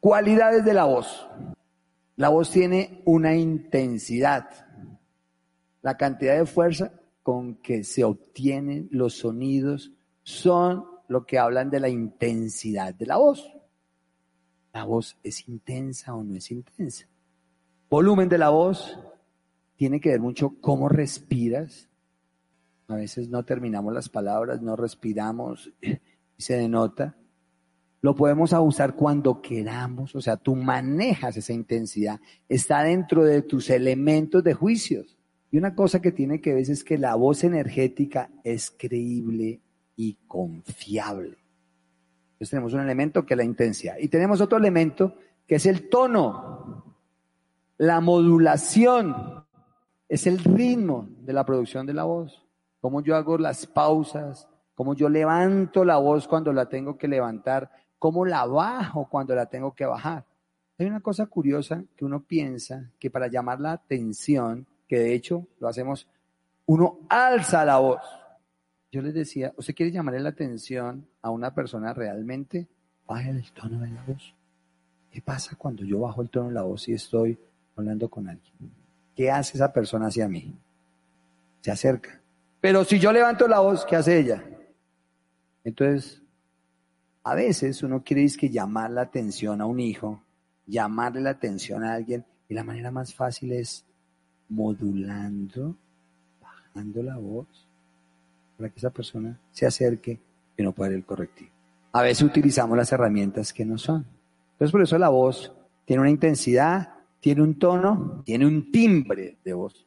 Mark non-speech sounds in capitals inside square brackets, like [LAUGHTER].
Cualidades de la voz. La voz tiene una intensidad, la cantidad de fuerza con que se obtienen los sonidos son lo que hablan de la intensidad de la voz. ¿La voz es intensa o no es intensa? Volumen de la voz tiene que ver mucho cómo respiras. A veces no terminamos las palabras, no respiramos [LAUGHS] y se denota lo podemos usar cuando queramos, o sea, tú manejas esa intensidad, está dentro de tus elementos de juicios. Y una cosa que tiene que ver es que la voz energética es creíble y confiable. Entonces tenemos un elemento que es la intensidad. Y tenemos otro elemento que es el tono, la modulación, es el ritmo de la producción de la voz. Cómo yo hago las pausas, cómo yo levanto la voz cuando la tengo que levantar, cómo la bajo cuando la tengo que bajar. Hay una cosa curiosa que uno piensa que para llamar la atención, que de hecho lo hacemos, uno alza la voz. Yo les decía, ¿usted quiere llamarle la atención a una persona realmente? Baje el tono de la voz. ¿Qué pasa cuando yo bajo el tono de la voz y estoy hablando con alguien? ¿Qué hace esa persona hacia mí? Se acerca. Pero si yo levanto la voz, ¿qué hace ella? Entonces, a veces uno quiere que llamar la atención a un hijo, llamarle la atención a alguien, y la manera más fácil es modulando, bajando la voz, para que esa persona se acerque y no pueda el correctivo. A veces utilizamos las herramientas que no son. Entonces por eso la voz tiene una intensidad, tiene un tono, tiene un timbre de voz.